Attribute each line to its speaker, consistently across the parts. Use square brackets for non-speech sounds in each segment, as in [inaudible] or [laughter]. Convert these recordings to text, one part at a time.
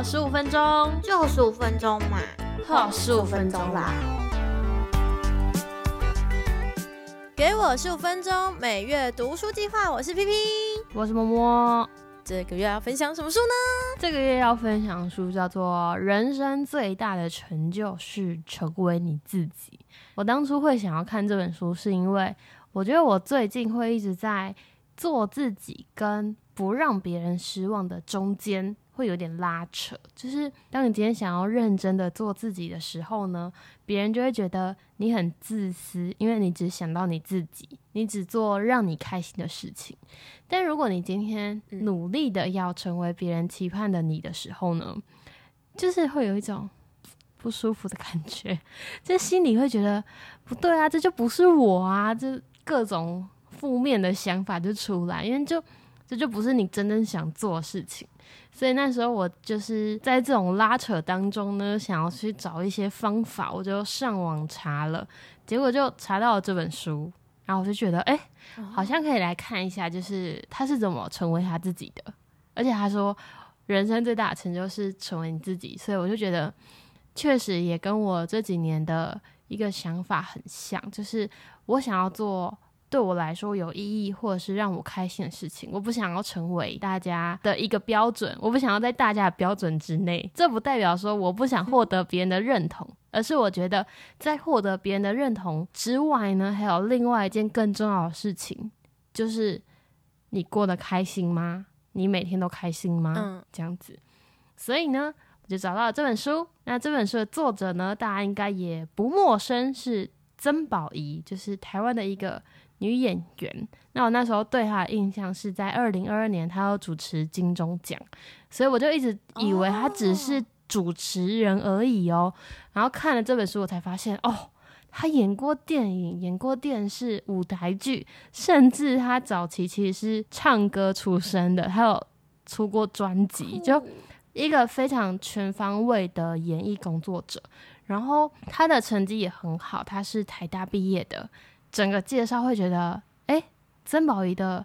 Speaker 1: 好十五分钟，
Speaker 2: 就十五分钟嘛，
Speaker 1: 好十五分钟啦。给我十五分钟，每月读书计划。我是 P P，
Speaker 3: 我是么么。
Speaker 1: 这个月要分享什么书呢？
Speaker 3: 这个月要分享的书叫做《人生最大的成就是成为你自己》。我当初会想要看这本书，是因为我觉得我最近会一直在做自己跟不让别人失望的中间。会有点拉扯，就是当你今天想要认真的做自己的时候呢，别人就会觉得你很自私，因为你只想到你自己，你只做让你开心的事情。但如果你今天努力的要成为别人期盼的你的时候呢，就是会有一种不舒服的感觉，就心里会觉得不对啊，这就不是我啊，就各种负面的想法就出来，因为就这就不是你真正想做的事情。所以那时候我就是在这种拉扯当中呢，想要去找一些方法，我就上网查了，结果就查到了这本书，然后我就觉得，哎，好像可以来看一下，就是他是怎么成为他自己的，而且他说人生最大的成就是成为你自己，所以我就觉得确实也跟我这几年的一个想法很像，就是我想要做。对我来说有意义或者是让我开心的事情，我不想要成为大家的一个标准，我不想要在大家的标准之内。这不代表说我不想获得别人的认同，而是我觉得在获得别人的认同之外呢，还有另外一件更重要的事情，就是你过得开心吗？你每天都开心吗？嗯，这样子。所以呢，我就找到了这本书。那这本书的作者呢，大家应该也不陌生，是曾宝仪，就是台湾的一个。女演员，那我那时候对她的印象是在二零二二年，她要主持金钟奖，所以我就一直以为她只是主持人而已哦。然后看了这本书，我才发现哦，她演过电影，演过电视、舞台剧，甚至她早期其实是唱歌出身的，还有出过专辑，就一个非常全方位的演艺工作者。然后他的成绩也很好，他是台大毕业的。整个介绍会觉得，哎，曾宝仪的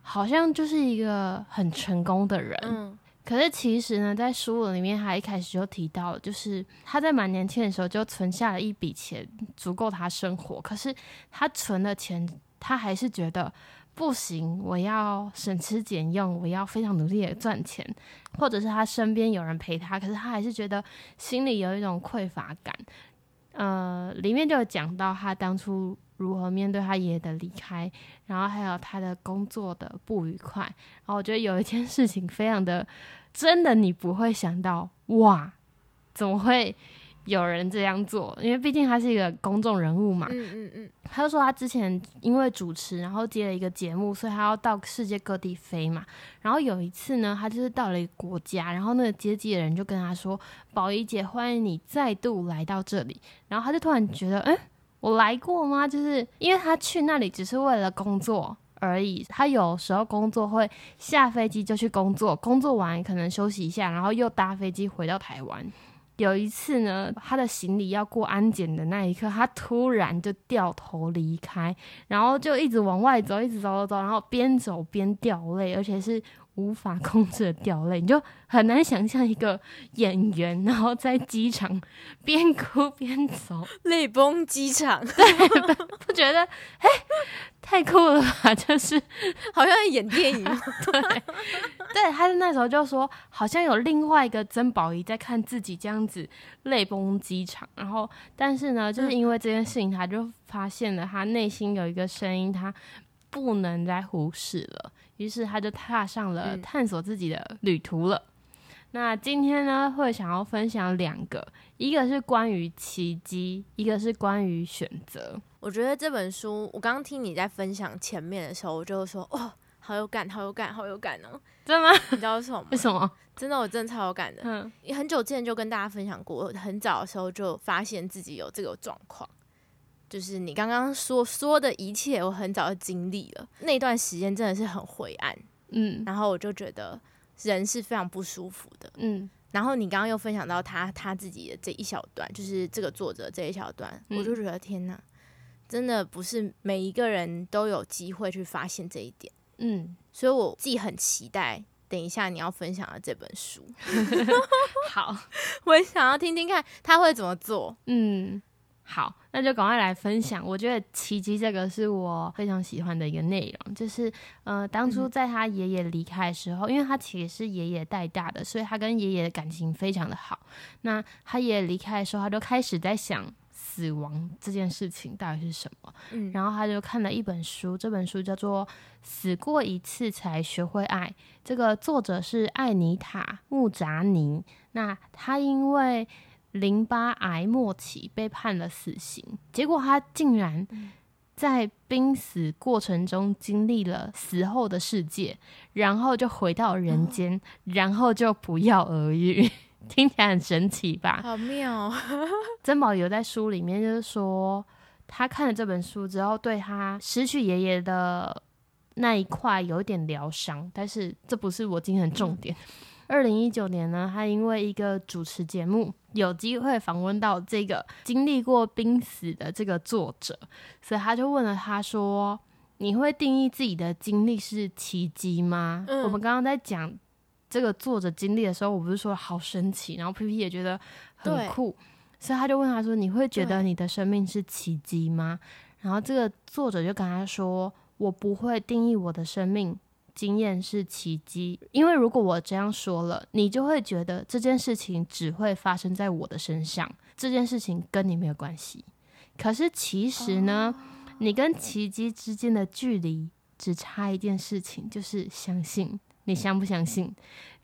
Speaker 3: 好像就是一个很成功的人。嗯，可是其实呢，在书里面，他一开始就提到，就是他在蛮年轻的时候就存下了一笔钱，足够他生活。可是他存的钱，他还是觉得不行，我要省吃俭用，我要非常努力的赚钱，或者是他身边有人陪他，可是他还是觉得心里有一种匮乏感。呃，里面就有讲到他当初。如何面对他爷爷的离开，然后还有他的工作的不愉快，然后我觉得有一件事情非常的真的，你不会想到哇，怎么会有人这样做？因为毕竟他是一个公众人物嘛。嗯嗯嗯。他就说他之前因为主持，然后接了一个节目，所以他要到世界各地飞嘛。然后有一次呢，他就是到了一个国家，然后那个接机的人就跟他说：“宝仪姐，欢迎你再度来到这里。”然后他就突然觉得，嗯。我来过吗？就是因为他去那里只是为了工作而已。他有时候工作会下飞机就去工作，工作完可能休息一下，然后又搭飞机回到台湾。有一次呢，他的行李要过安检的那一刻，他突然就掉头离开，然后就一直往外走，一直走走走，然后边走边掉泪，而且是。无法控制的掉泪，你就很难想象一个演员，然后在机场边哭边走，[laughs]
Speaker 1: 泪崩机场，[laughs]
Speaker 3: 对，不觉得哎太酷了吧？就是 [laughs]
Speaker 1: 好像在演电影，
Speaker 3: 对，对，他那时候就说，好像有另外一个曾宝仪在看自己这样子泪崩机场，然后但是呢，就是因为这件事情，他就发现了他内心有一个声音，他不能再忽视了。于是他就踏上了探索自己的旅途了。那今天呢，会想要分享两个，一个是关于奇迹，一个是关于选择。
Speaker 1: 我觉得这本书，我刚刚听你在分享前面的时候，我就说，哦，好有感，好有感，好有感哦！
Speaker 3: 真的吗？
Speaker 1: 你知道为什么吗？
Speaker 3: 为什么？
Speaker 1: 真的，我真的超有感的。嗯，很久之前就跟大家分享过，很早的时候就发现自己有这个状况。就是你刚刚说说的一切，我很早就经历了。那段时间真的是很灰暗，嗯，然后我就觉得人是非常不舒服的，嗯。然后你刚刚又分享到他他自己的这一小段，就是这个作者这一小段，我就觉得天哪，真的不是每一个人都有机会去发现这一点，嗯。所以我自己很期待等一下你要分享的这本书。[laughs]
Speaker 3: 好，[laughs]
Speaker 1: 我想要听听看他会怎么做。
Speaker 3: 嗯。好，那就赶快来分享。我觉得奇迹这个是我非常喜欢的一个内容，就是呃，当初在他爷爷离开的时候，因为他其实是爷爷带大的，所以他跟爷爷的感情非常的好。那他爷爷离开的时候，他就开始在想死亡这件事情到底是什么。嗯，然后他就看了一本书，这本书叫做《死过一次才学会爱》，这个作者是艾妮塔穆扎尼。那他因为淋巴癌末期被判了死刑，结果他竟然在濒死过程中经历了死后的世界，然后就回到人间，然后就不药而愈，[laughs] 听起来很神奇吧？
Speaker 1: 好妙！[laughs]
Speaker 3: 珍宝有在书里面就是说，他看了这本书之后，对他失去爷爷的那一块有一点疗伤，但是这不是我今天的重点。二零一九年呢，他因为一个主持节目有机会访问到这个经历过濒死的这个作者，所以他就问了他说：“你会定义自己的经历是奇迹吗？”我们刚刚在讲这个作者经历的时候，我不是说好神奇，然后 P P 也觉得很酷，所以他就问他说：“你会觉得你的生命是奇迹吗？”然后这个作者就跟他说：“我不会定义我的生命。”经验是奇迹，因为如果我这样说了，你就会觉得这件事情只会发生在我的身上，这件事情跟你没有关系。可是其实呢，你跟奇迹之间的距离只差一件事情，就是相信。你相不相信？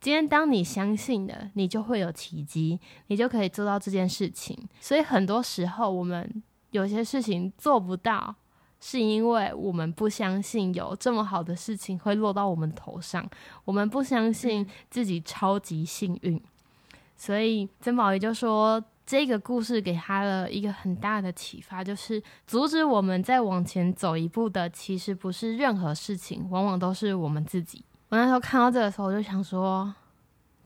Speaker 3: 今天当你相信了，你就会有奇迹，你就可以做到这件事情。所以很多时候，我们有些事情做不到。是因为我们不相信有这么好的事情会落到我们头上，我们不相信自己超级幸运，所以曾宝仪就说，这个故事给他了一个很大的启发，就是阻止我们再往前走一步的，其实不是任何事情，往往都是我们自己。我那时候看到这个时候，我就想说，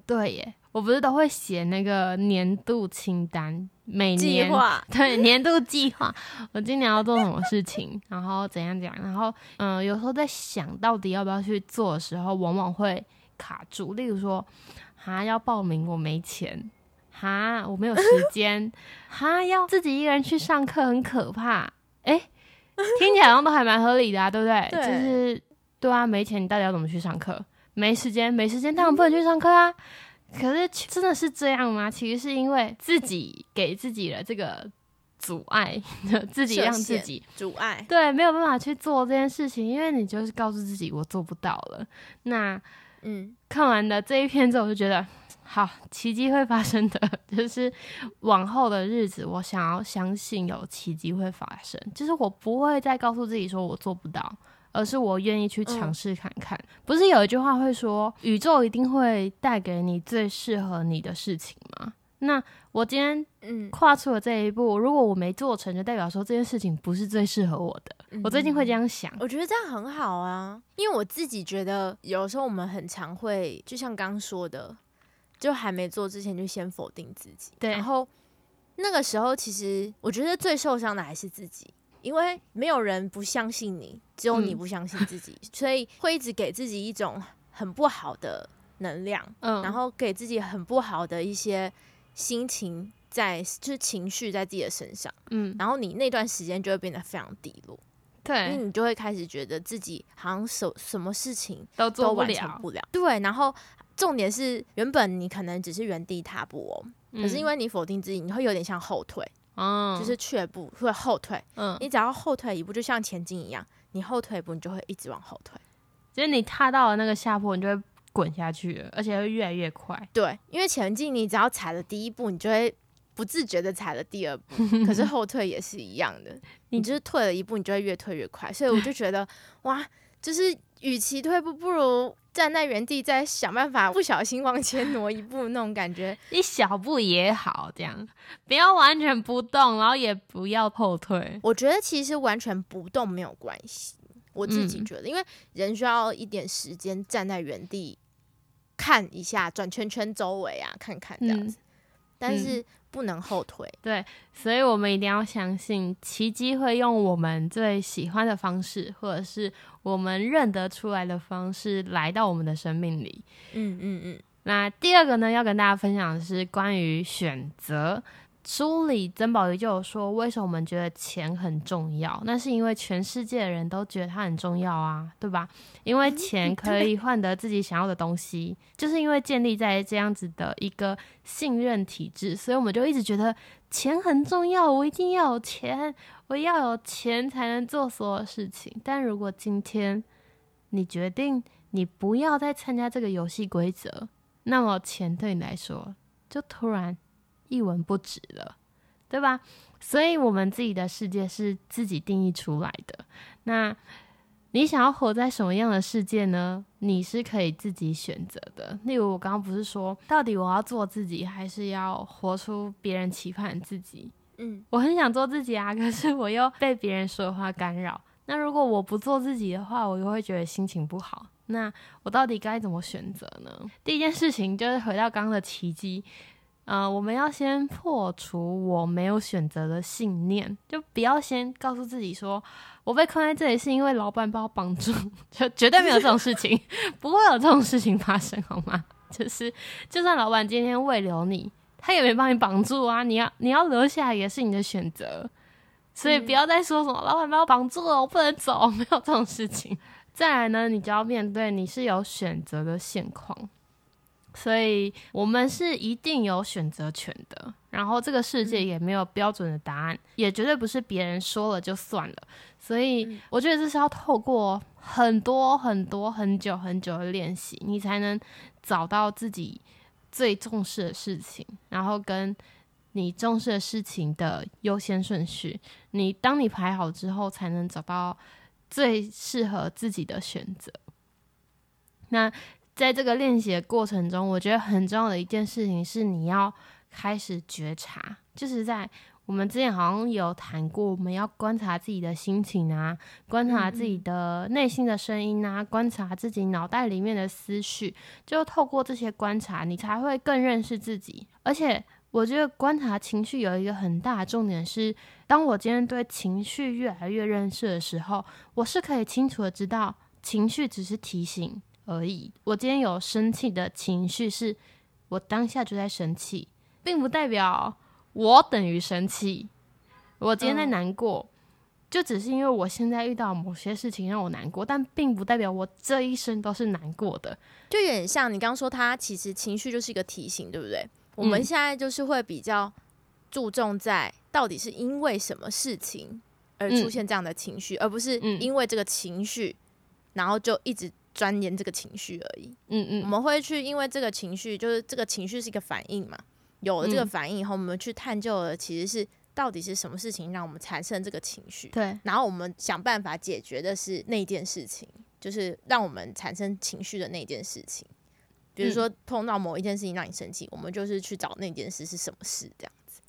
Speaker 3: 对耶。我不是都会写那个年度清单，每年 [laughs] 对年度计划，我今年要做什么事情，然后怎样怎样，然后嗯，有时候在想到底要不要去做的时候，往往会卡住。例如说，哈要报名我没钱，哈我没有时间，[laughs] 哈要自己一个人去上课很可怕。哎，听起来好像都还蛮合理的啊，对不对？[laughs] 就是对啊，没钱你到底要怎么去上课？没时间，没时间当然不能去上课啊。可是真的是这样吗？其实是因为自己给自己的这个阻碍，[laughs] 自己让自己
Speaker 1: 阻碍，
Speaker 3: 对，没有办法去做这件事情，因为你就是告诉自己我做不到了。那嗯，看完的这一篇之后，我就觉得好，奇迹会发生的，[laughs] 就是往后的日子，我想要相信有奇迹会发生，就是我不会再告诉自己说我做不到。而是我愿意去尝试看看，不是有一句话会说，宇宙一定会带给你最适合你的事情吗？那我今天嗯跨出了这一步，如果我没做成就，代表说这件事情不是最适合我的。我最近会这样想，
Speaker 1: 我觉得这样很好啊，因为我自己觉得有时候我们很常会，就像刚说的，就还没做之前就先否定自己，
Speaker 3: 对，
Speaker 1: 然后那个时候其实我觉得最受伤的还是自己。因为没有人不相信你，只有你不相信自己，所以会一直给自己一种很不好的能量，嗯，然后给自己很不好的一些心情在，就是情绪在自己的身上，嗯，然后你那段时间就会变得非常低落，
Speaker 3: 对，
Speaker 1: 因为你就会开始觉得自己好像什什么事情
Speaker 3: 都做
Speaker 1: 不了，不了，对，然后重点是原本你可能只是原地踏步哦，可是因为你否定自己，你会有点像后退。嗯，就是却步会后退。嗯，你只要后退一步，就像前进一样，你后退一步，你就会一直往后退。
Speaker 3: 就是你踏到了那个下坡，你就会滚下去了，而且会越来越快。
Speaker 1: 对，因为前进，你只要踩了第一步，你就会不自觉的踩了第二步。[laughs] 可是后退也是一样的，你就是退了一步，你就会越退越快。所以我就觉得，哇，就是与其退步，不如。站在原地，再想办法不小心往前挪一步，那种感觉，[laughs]
Speaker 3: 一小步也好，这样不要完全不动，然后也不要后退。
Speaker 1: 我觉得其实完全不动没有关系，我自己觉得，因为人需要一点时间站在原地看一下，转圈圈周围啊，看看这样子。但是不能后退。
Speaker 3: 对，所以我们一定要相信奇迹会用我们最喜欢的方式，或者是我们认得出来的方式来到我们的生命里。嗯嗯嗯。那第二个呢，要跟大家分享的是关于选择。书里曾宝仪就有说，为什么我们觉得钱很重要？那是因为全世界的人都觉得它很重要啊，对吧？因为钱可以换得自己想要的东西，[laughs] 就是因为建立在这样子的一个信任体制，所以我们就一直觉得钱很重要。我一定要有钱，我要有钱才能做所有事情。但如果今天你决定你不要再参加这个游戏规则，那么钱对你来说就突然。一文不值了，对吧？所以，我们自己的世界是自己定义出来的。那你想要活在什么样的世界呢？你是可以自己选择的。例如，我刚刚不是说，到底我要做自己，还是要活出别人期盼自己？嗯，我很想做自己啊，[laughs] 可是我又被别人说的话干扰。那如果我不做自己的话，我又会觉得心情不好。那我到底该怎么选择呢？第一件事情就是回到刚刚的奇迹。呃，我们要先破除我没有选择的信念，就不要先告诉自己说，我被困在这里是因为老板把我绑住，[laughs] 就绝对没有这种事情，[laughs] 不会有这种事情发生，好吗？[laughs] 就是，就算老板今天未留你，他也没帮你绑住啊，你要你要留下来也是你的选择，所以不要再说什么老板把我绑住了，我不能走，没有这种事情。再来呢，你就要面对你是有选择的现况。所以，我们是一定有选择权的。然后，这个世界也没有标准的答案，也绝对不是别人说了就算了。所以，我觉得这是要透过很多很多很久很久的练习，你才能找到自己最重视的事情，然后跟你重视的事情的优先顺序。你当你排好之后，才能找到最适合自己的选择。那。在这个练习的过程中，我觉得很重要的一件事情是你要开始觉察，就是在我们之前好像有谈过，我们要观察自己的心情啊，观察自己的内心的声音啊，观察自己脑袋里面的思绪，就透过这些观察，你才会更认识自己。而且，我觉得观察情绪有一个很大的重点是，当我今天对情绪越来越认识的时候，我是可以清楚的知道，情绪只是提醒。而已。我今天有生气的情绪，是我当下就在生气，并不代表我等于生气。我今天在难过，就只是因为我现在遇到某些事情让我难过，但并不代表我这一生都是难过的。
Speaker 1: 就有点像你刚刚说，他其实情绪就是一个提醒，对不对？我们现在就是会比较注重在到底是因为什么事情而出现这样的情绪，而不是因为这个情绪，然后就一直。钻研这个情绪而已，嗯嗯，我们会去，因为这个情绪就是这个情绪是一个反应嘛，有了这个反应以后，我们去探究的其实是到底是什么事情让我们产生这个情绪，
Speaker 3: 对，
Speaker 1: 然后我们想办法解决的是那件事情，就是让我们产生情绪的那件事情，比如说碰到某一件事情让你生气，我们就是去找那件事是什么事这样子，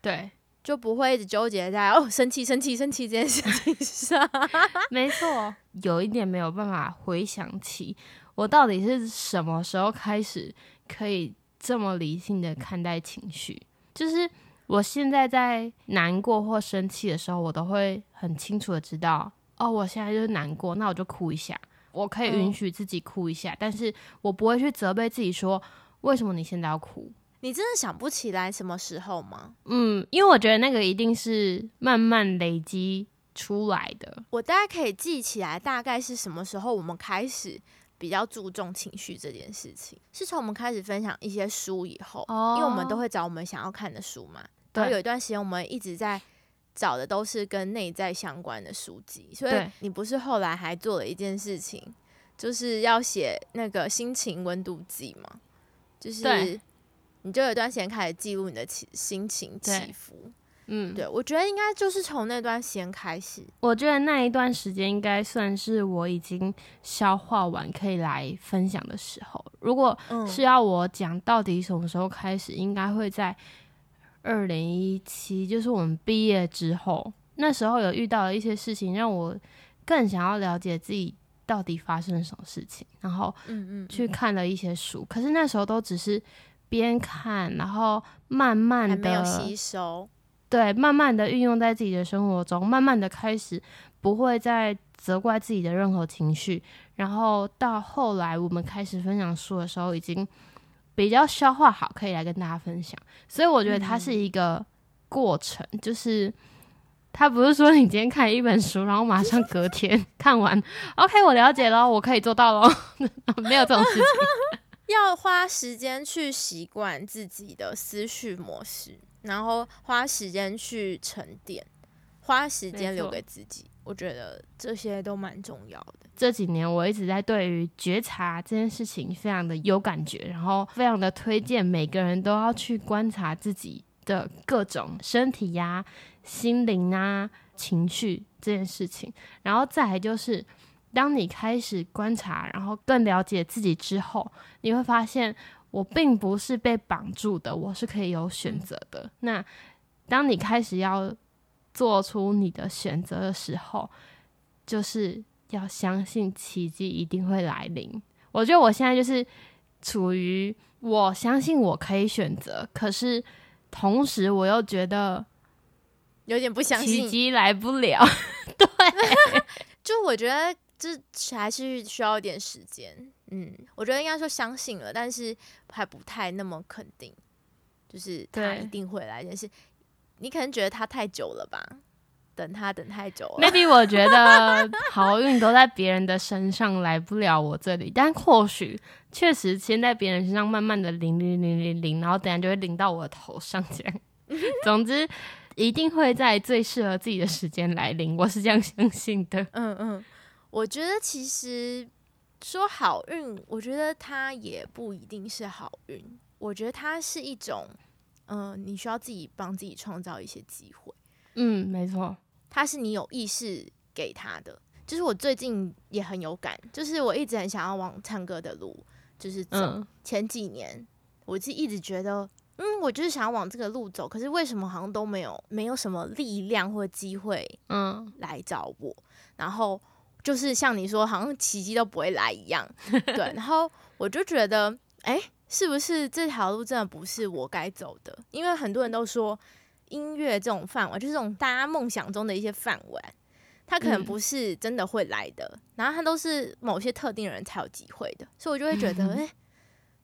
Speaker 3: 对。
Speaker 1: 就不会一直纠结在哦生气生气生气这件事情上。[laughs]
Speaker 3: 没错，有一点没有办法回想起我到底是什么时候开始可以这么理性的看待情绪。就是我现在在难过或生气的时候，我都会很清楚的知道，哦，我现在就是难过，那我就哭一下，我可以允许自己哭一下，但是我不会去责备自己说为什么你现在要哭。
Speaker 1: 你真的想不起来什么时候吗？
Speaker 3: 嗯，因为我觉得那个一定是慢慢累积出来的。
Speaker 1: 我大概可以记起来，大概是什么时候我们开始比较注重情绪这件事情，是从我们开始分享一些书以后，因为我们都会找我们想要看的书嘛。然后有一段时间，我们一直在找的都是跟内在相关的书籍。所以你不是后来还做了一件事情，就是要写那个心情温度计吗？就是。你就有一段时间开始记录你的起心情起伏，嗯，对我觉得应该就是从那段时间开始。
Speaker 3: 我觉得那一段时间应该算是我已经消化完可以来分享的时候。如果是要我讲到底什么时候开始，应该会在二零一七，就是我们毕业之后。那时候有遇到了一些事情，让我更想要了解自己到底发生了什么事情，然后嗯嗯去看了一些书。可是那时候都只是。边看，然后慢慢的
Speaker 1: 没有吸收，
Speaker 3: 对，慢慢的运用在自己的生活中，慢慢的开始不会再责怪自己的任何情绪，然后到后来我们开始分享书的时候，已经比较消化好，可以来跟大家分享。所以我觉得它是一个过程，就是他不是说你今天看一本书，然后马上隔天 [laughs] 看完，OK，我了解了，我可以做到了，[laughs] 没有这种事情。
Speaker 1: 要花时间去习惯自己的思绪模式，然后花时间去沉淀，花时间留给自己。我觉得这些都蛮重要的。
Speaker 3: 这几年我一直在对于觉察这件事情非常的有感觉，然后非常的推荐每个人都要去观察自己的各种身体呀、心灵啊、情绪这件事情。然后再来就是。当你开始观察，然后更了解自己之后，你会发现我并不是被绑住的，我是可以有选择的。那当你开始要做出你的选择的时候，就是要相信奇迹一定会来临。我觉得我现在就是处于我相信我可以选择，可是同时我又觉得
Speaker 1: 有点不相信
Speaker 3: 奇迹来不了。[laughs] 对，[laughs]
Speaker 1: 就我觉得。这还是需要一点时间，嗯，我觉得应该说相信了，但是还不太那么肯定，就是他一定会来。但是你可能觉得他太久了吧，等他等太久了。
Speaker 3: Maybe 我觉得 [laughs] 好运都在别人的身上，来不了我这里。但或许确实先在别人身上慢慢的淋淋淋淋淋，然后等下就会淋到我的头上这样。[laughs] 总之，一定会在最适合自己的时间来临，我是这样相信的。
Speaker 1: 嗯嗯。我觉得其实说好运，我觉得它也不一定是好运。我觉得它是一种，嗯，你需要自己帮自己创造一些机会。
Speaker 3: 嗯，没错，
Speaker 1: 它是你有意识给他的。就是我最近也很有感，就是我一直很想要往唱歌的路，就是走。前几年，我是一直觉得，嗯，我就是想要往这个路走，可是为什么好像都没有没有什么力量或机会，嗯，来找我，然后。就是像你说，好像奇迹都不会来一样，[laughs] 对。然后我就觉得，哎，是不是这条路真的不是我该走的？因为很多人都说，音乐这种范围，就是这种大家梦想中的一些范围，它可能不是真的会来的，然后它都是某些特定人才有机会的。所以我就会觉得，[laughs] 哎，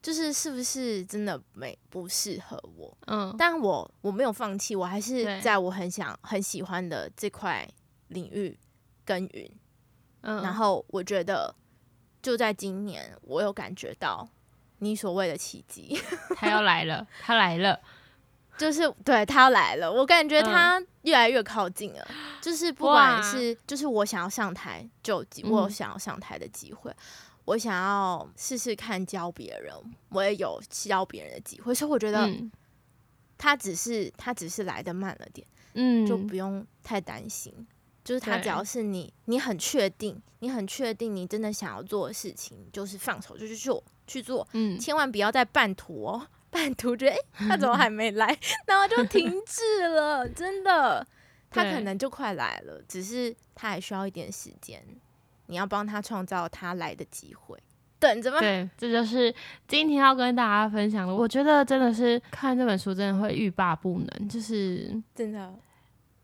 Speaker 1: 就是是不是真的没不适合我？嗯，但我我没有放弃，我还是在我很想很喜欢的这块领域耕耘。然后我觉得，就在今年，我有感觉到你所谓的奇迹，[laughs]
Speaker 3: 他要来了，他来了，
Speaker 1: 就是对他要来了，我感觉他越来越靠近了。就是不管是，就是我想要上台，就我想要上台的机会，我想要试试看教别人，我也有教别人的机会，所以我觉得他只是他只是来的慢了点，嗯，就不用太担心。就是他，只要是你，你很确定，你很确定，你真的想要做的事情，就是放手就去做，去做，嗯，千万不要在半途哦，半途觉得哎，他怎么还没来，[laughs] 然后就停滞了，真的，他可能就快来了，只是他还需要一点时间，你要帮他创造他来的机会，等着吧。
Speaker 3: 对，这就是今天要跟大家分享的。我觉得真的是看这本书，真的会欲罢不能，就是
Speaker 1: 真的。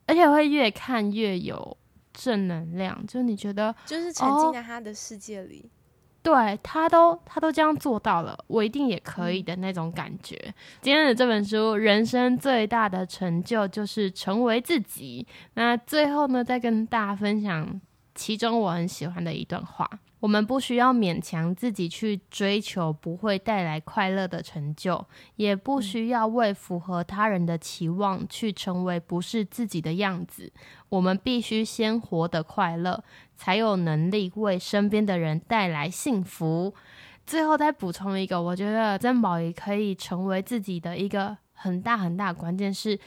Speaker 3: 而且会越看越有正能量，就是你觉得，
Speaker 1: 就是沉浸在他的世界里，
Speaker 3: 对他都他都这样做到了，我一定也可以的那种感觉。今天的这本书，人生最大的成就就是成为自己。那最后呢，再跟大家分享其中我很喜欢的一段话。我们不需要勉强自己去追求不会带来快乐的成就，也不需要为符合他人的期望去成为不是自己的样子。我们必须先活得快乐，才有能力为身边的人带来幸福。最后再补充一个，我觉得珍宝也可以成为自己的一个很大很大关键，是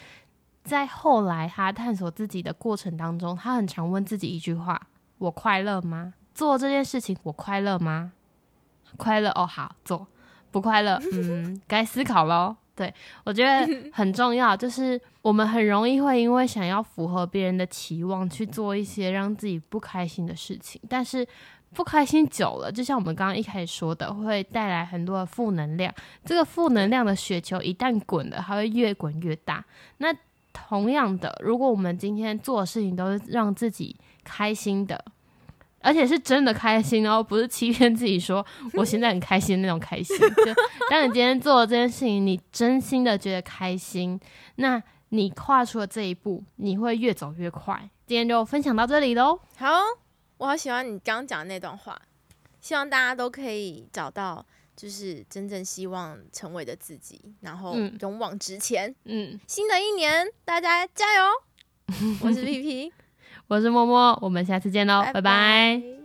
Speaker 3: 在后来他探索自己的过程当中，他很常问自己一句话：我快乐吗？做这件事情，我快乐吗？快乐哦，好做。不快乐，[laughs] 嗯，该思考喽。对我觉得很重要，就是我们很容易会因为想要符合别人的期望去做一些让自己不开心的事情，但是不开心久了，就像我们刚刚一开始说的，会带来很多的负能量。这个负能量的雪球一旦滚了，它会越滚越大。那同样的，如果我们今天做的事情都是让自己开心的，而且是真的开心哦，不是欺骗自己说 [laughs] 我现在很开心那种开心。就当你今天做了这件事情，你真心的觉得开心，那你跨出了这一步，你会越走越快。今天就分享到这里喽。
Speaker 1: 好。我好喜欢你刚刚讲的那段话，希望大家都可以找到就是真正希望成为的自己，然后勇往直前。嗯，新的一年大家加油！我是 P P，
Speaker 3: 我是默默，我们下次见喽，拜拜。